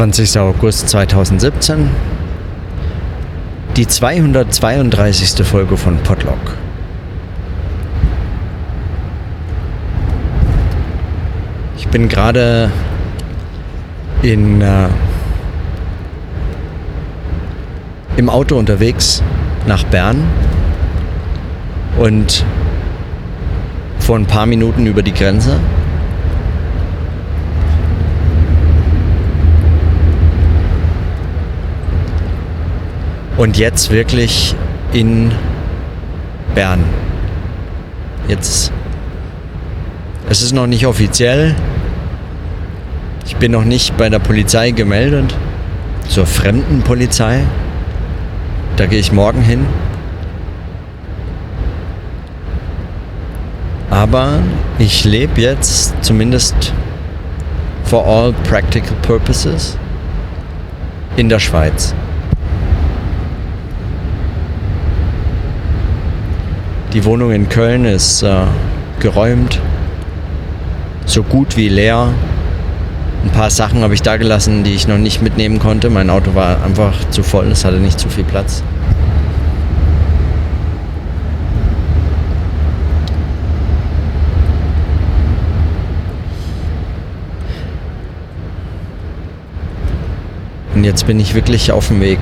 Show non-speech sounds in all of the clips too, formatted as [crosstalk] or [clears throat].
20. August 2017. Die 232. Folge von Podlock. Ich bin gerade in äh, im Auto unterwegs nach Bern und vor ein paar Minuten über die Grenze. Und jetzt wirklich in Bern. Jetzt. Es ist noch nicht offiziell. Ich bin noch nicht bei der Polizei gemeldet. Zur fremden Polizei. Da gehe ich morgen hin. Aber ich lebe jetzt zumindest for all practical purposes in der Schweiz. Die Wohnung in Köln ist äh, geräumt, so gut wie leer. Ein paar Sachen habe ich da gelassen, die ich noch nicht mitnehmen konnte. Mein Auto war einfach zu voll, es hatte nicht zu viel Platz. Und jetzt bin ich wirklich auf dem Weg.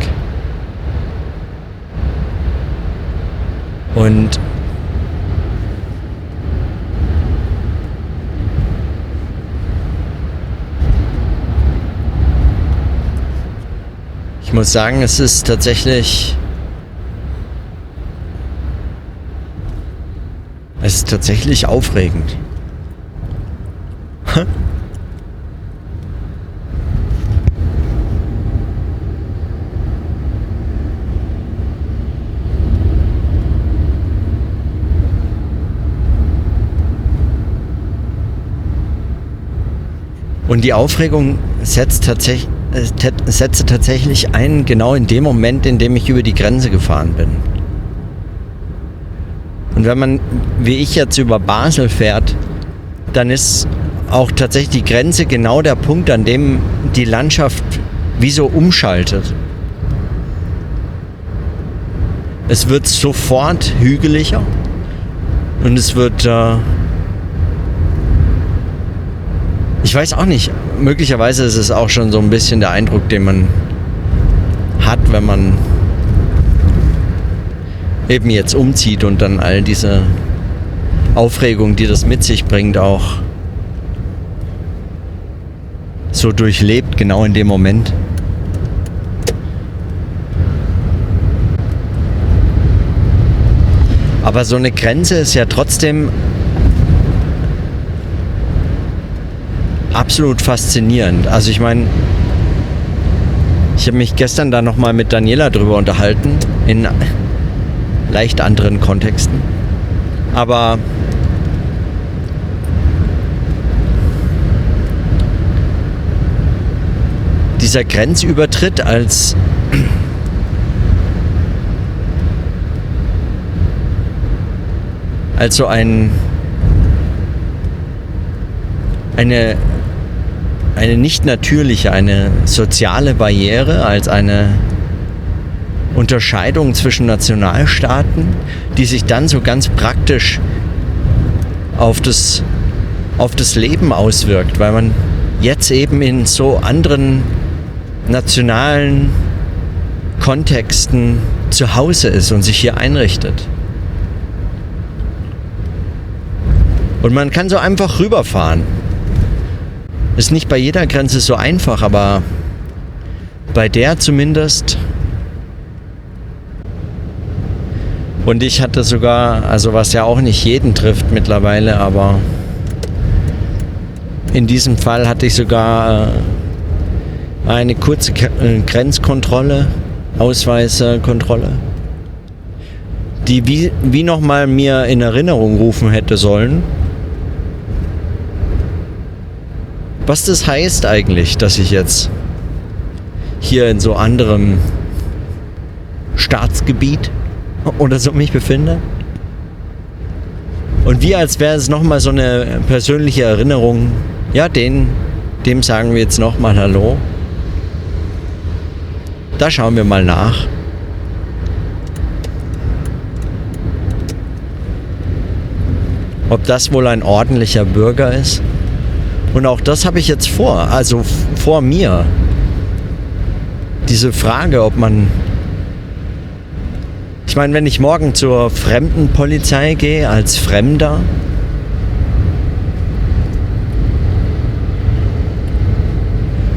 Und ich muss sagen, es ist tatsächlich es ist tatsächlich aufregend. Und die Aufregung setzt tatsächlich, äh, setzte tatsächlich ein, genau in dem Moment, in dem ich über die Grenze gefahren bin. Und wenn man, wie ich jetzt über Basel fährt, dann ist auch tatsächlich die Grenze genau der Punkt, an dem die Landschaft wie so umschaltet. Es wird sofort hügeliger und es wird äh, ich weiß auch nicht. Möglicherweise ist es auch schon so ein bisschen der Eindruck, den man hat, wenn man eben jetzt umzieht und dann all diese Aufregung, die das mit sich bringt, auch so durchlebt, genau in dem Moment. Aber so eine Grenze ist ja trotzdem absolut faszinierend. Also ich meine, ich habe mich gestern da nochmal mit Daniela drüber unterhalten, in leicht anderen Kontexten. Aber dieser Grenzübertritt als [clears throat] als so ein eine eine nicht natürliche, eine soziale Barriere, als eine Unterscheidung zwischen Nationalstaaten, die sich dann so ganz praktisch auf das, auf das Leben auswirkt, weil man jetzt eben in so anderen nationalen Kontexten zu Hause ist und sich hier einrichtet. Und man kann so einfach rüberfahren ist nicht bei jeder Grenze so einfach, aber bei der zumindest. Und ich hatte sogar, also was ja auch nicht jeden trifft mittlerweile, aber in diesem Fall hatte ich sogar äh, eine kurze äh, Grenzkontrolle, Ausweiskontrolle, die wie, wie nochmal mir in Erinnerung rufen hätte sollen, was das heißt eigentlich, dass ich jetzt hier in so anderem Staatsgebiet oder so mich befinde. Und wie als wäre es nochmal so eine persönliche Erinnerung, ja, den, dem sagen wir jetzt nochmal Hallo. Da schauen wir mal nach. Ob das wohl ein ordentlicher Bürger ist? Und auch das habe ich jetzt vor, also vor mir. Diese Frage, ob man ich meine, wenn ich morgen zur Fremdenpolizei gehe als Fremder,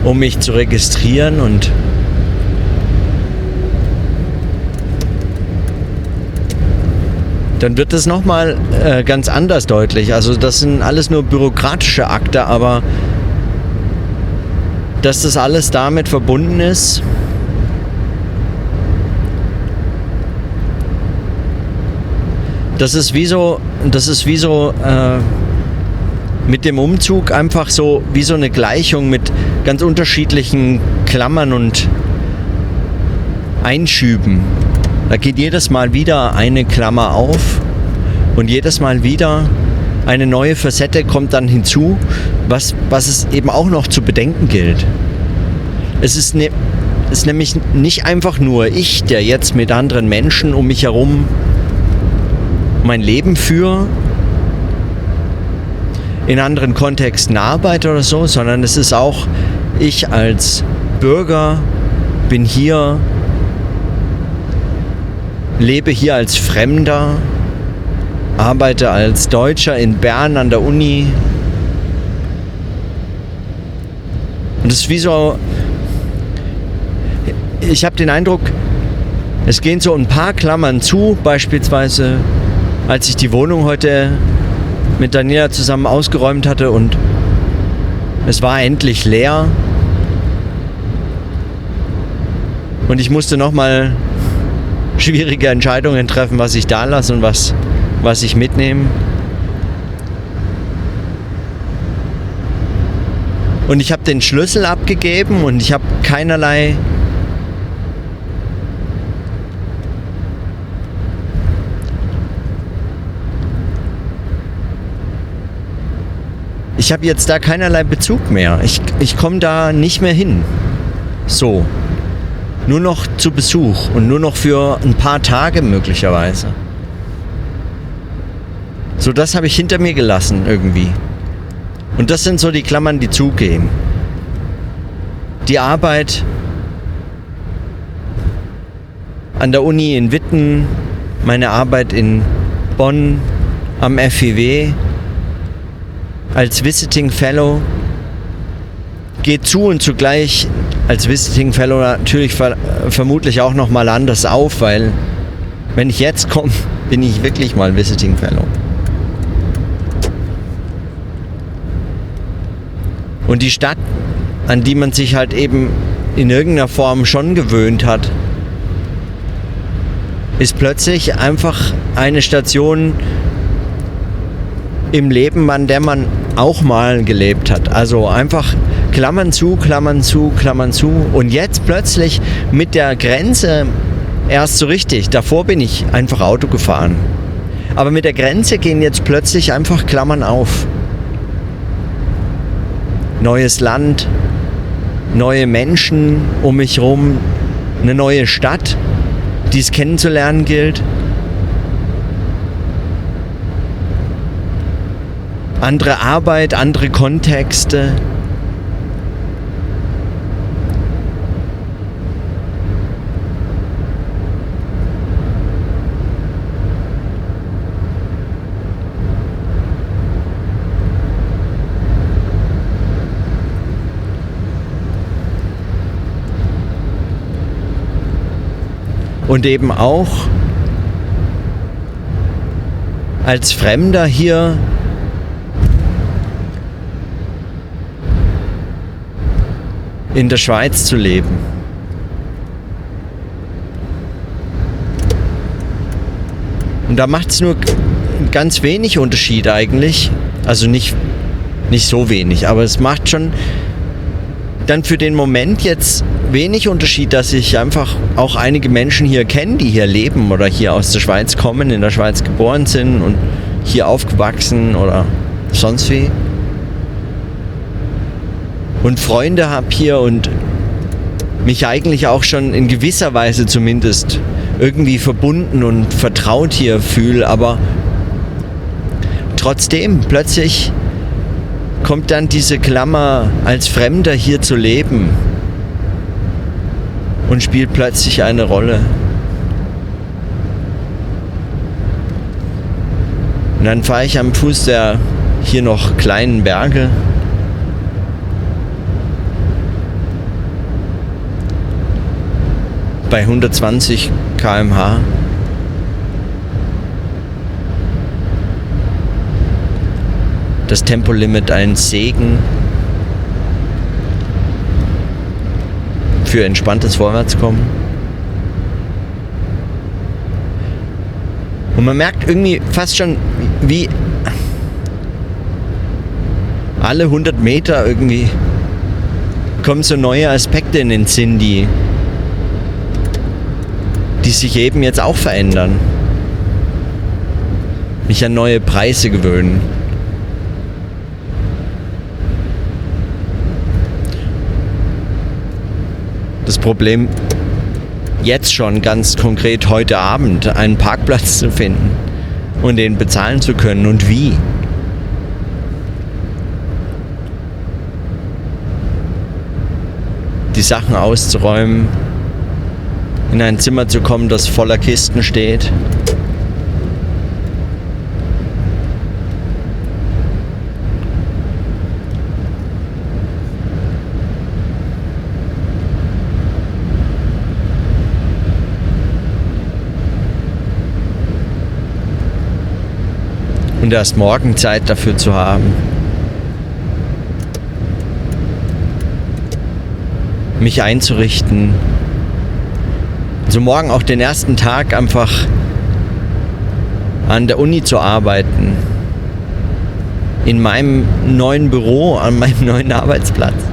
um mich zu registrieren und dann wird es nochmal äh, ganz anders deutlich. Also das sind alles nur bürokratische Akte, aber dass das alles damit verbunden ist, das ist wie so, das ist wie so äh, mit dem Umzug einfach so wie so eine Gleichung mit ganz unterschiedlichen Klammern und Einschüben. Da geht jedes Mal wieder eine Klammer auf und jedes Mal wieder eine neue Facette kommt dann hinzu, was, was es eben auch noch zu bedenken gilt. Es ist, ne, es ist nämlich nicht einfach nur ich, der jetzt mit anderen Menschen um mich herum mein Leben führe, in anderen Kontexten arbeite oder so, sondern es ist auch ich als Bürger bin hier, lebe hier als Fremder, arbeite als Deutscher in Bern an der Uni. Und es ist wie so, ich habe den Eindruck, es gehen so ein paar Klammern zu, beispielsweise als ich die Wohnung heute mit Daniela zusammen ausgeräumt hatte und es war endlich leer. Und ich musste nochmal schwierige Entscheidungen treffen, was ich da lasse und was, was ich mitnehme. Und ich habe den Schlüssel abgegeben und ich habe keinerlei ich habe jetzt da keinerlei Bezug mehr. Ich, ich komme da nicht mehr hin. So. Nur noch zu Besuch und nur noch für ein paar Tage möglicherweise. So, das habe ich hinter mir gelassen irgendwie. Und das sind so die Klammern, die zugehen. Die Arbeit an der Uni in Witten, meine Arbeit in Bonn am FIW, als Visiting Fellow geht zu und zugleich als Visiting Fellow natürlich ver vermutlich auch noch mal anders auf, weil wenn ich jetzt komme, [laughs] bin ich wirklich mal Visiting Fellow. Und die Stadt, an die man sich halt eben in irgendeiner Form schon gewöhnt hat, ist plötzlich einfach eine Station im Leben, an der man auch mal gelebt hat. Also einfach Klammern zu, Klammern zu, Klammern zu. Und jetzt plötzlich mit der Grenze erst so richtig. Davor bin ich einfach Auto gefahren. Aber mit der Grenze gehen jetzt plötzlich einfach Klammern auf. Neues Land, neue Menschen um mich herum, eine neue Stadt, die es kennenzulernen gilt. andere Arbeit, andere Kontexte. Und eben auch als Fremder hier in der Schweiz zu leben. Und da macht es nur ganz wenig Unterschied eigentlich. Also nicht, nicht so wenig, aber es macht schon dann für den Moment jetzt wenig Unterschied, dass ich einfach auch einige Menschen hier kenne, die hier leben oder hier aus der Schweiz kommen, in der Schweiz geboren sind und hier aufgewachsen oder sonst wie. Und Freunde habe hier und mich eigentlich auch schon in gewisser Weise zumindest irgendwie verbunden und vertraut hier fühle, aber trotzdem plötzlich kommt dann diese Klammer als Fremder hier zu leben und spielt plötzlich eine Rolle. Und dann fahre ich am Fuß der hier noch kleinen Berge. Bei 120 km/h. Das Tempolimit ein Segen für entspanntes Vorwärtskommen. Und man merkt irgendwie fast schon, wie alle 100 Meter irgendwie kommen so neue Aspekte in den Sinn, die, die sich eben jetzt auch verändern. Mich an neue Preise gewöhnen. Problem jetzt schon ganz konkret heute Abend einen Parkplatz zu finden und den bezahlen zu können und wie. Die Sachen auszuräumen, in ein Zimmer zu kommen, das voller Kisten steht. Und erst morgen Zeit dafür zu haben. Mich einzurichten. Also morgen auch den ersten Tag einfach an der Uni zu arbeiten. In meinem neuen Büro, an meinem neuen Arbeitsplatz.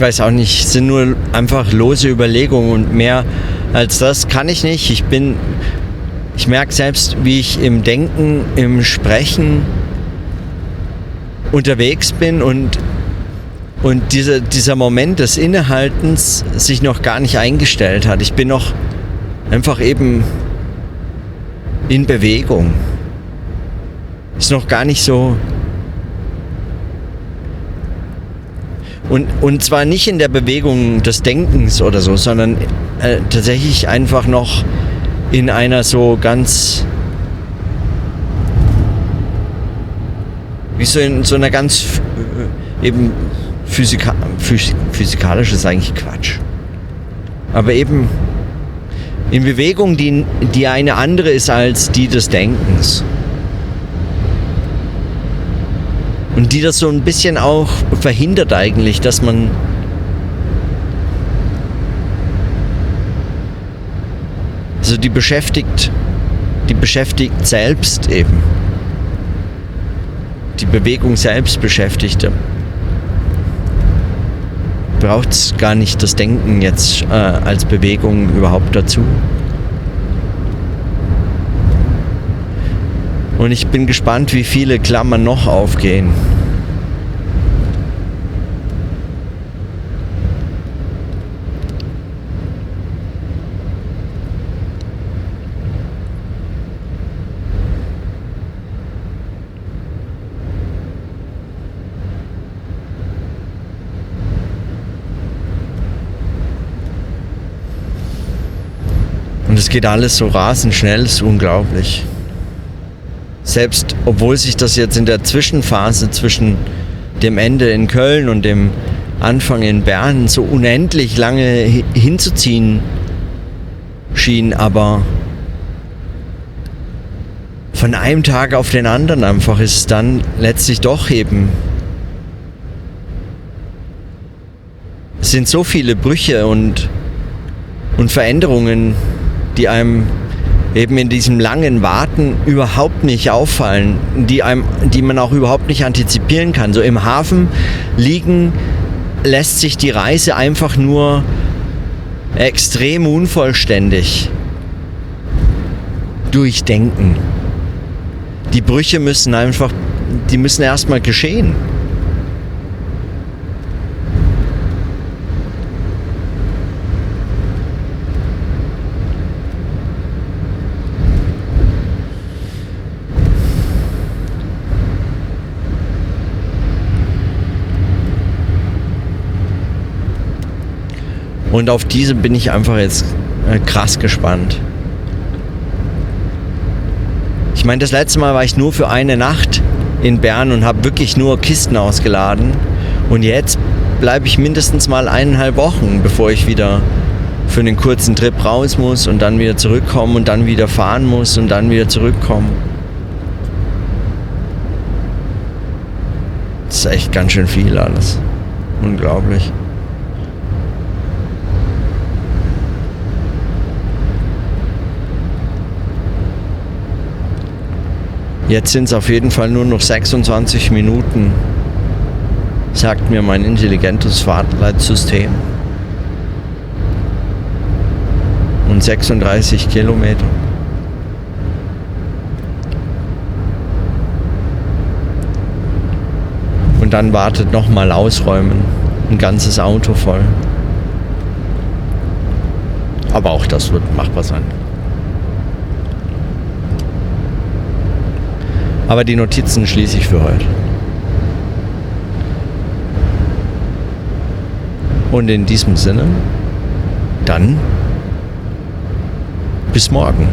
Ich weiß auch nicht, sind nur einfach lose Überlegungen und mehr als das kann ich nicht. Ich bin, ich merke selbst, wie ich im Denken, im Sprechen unterwegs bin und, und diese, dieser Moment des Innehaltens sich noch gar nicht eingestellt hat. Ich bin noch einfach eben in Bewegung. Ist noch gar nicht so Und, und zwar nicht in der Bewegung des Denkens oder so, sondern äh, tatsächlich einfach noch in einer so ganz, wie so in so einer ganz äh, eben Physika, Physik, physikalisch ist eigentlich Quatsch. Aber eben in Bewegung, die, die eine andere ist als die des Denkens. Und die das so ein bisschen auch verhindert eigentlich, dass man also die beschäftigt, die beschäftigt selbst eben. Die Bewegung selbst beschäftigte. Braucht es gar nicht das Denken jetzt äh, als Bewegung überhaupt dazu. Und ich bin gespannt, wie viele Klammern noch aufgehen. Und es geht alles so rasend schnell, ist unglaublich selbst obwohl sich das jetzt in der Zwischenphase zwischen dem Ende in Köln und dem Anfang in Bern so unendlich lange hinzuziehen schien, aber von einem Tag auf den anderen einfach ist es dann letztlich doch eben. Es sind so viele Brüche und, und Veränderungen, die einem eben in diesem langen Warten überhaupt nicht auffallen, die, einem, die man auch überhaupt nicht antizipieren kann. So im Hafen liegen lässt sich die Reise einfach nur extrem unvollständig durchdenken. Die Brüche müssen einfach, die müssen erstmal geschehen. Und auf diese bin ich einfach jetzt äh, krass gespannt. Ich meine, das letzte Mal war ich nur für eine Nacht in Bern und habe wirklich nur Kisten ausgeladen. Und jetzt bleibe ich mindestens mal eineinhalb Wochen, bevor ich wieder für einen kurzen Trip raus muss und dann wieder zurückkommen und dann wieder fahren muss und dann wieder zurückkommen. Das ist echt ganz schön viel alles. Unglaublich. Jetzt sind es auf jeden Fall nur noch 26 Minuten, sagt mir mein intelligentes Fahrtleitsystem. Und 36 Kilometer. Und dann wartet nochmal ausräumen. Ein ganzes Auto voll. Aber auch das wird machbar sein. Aber die Notizen schließe ich für heute. Und in diesem Sinne, dann bis morgen.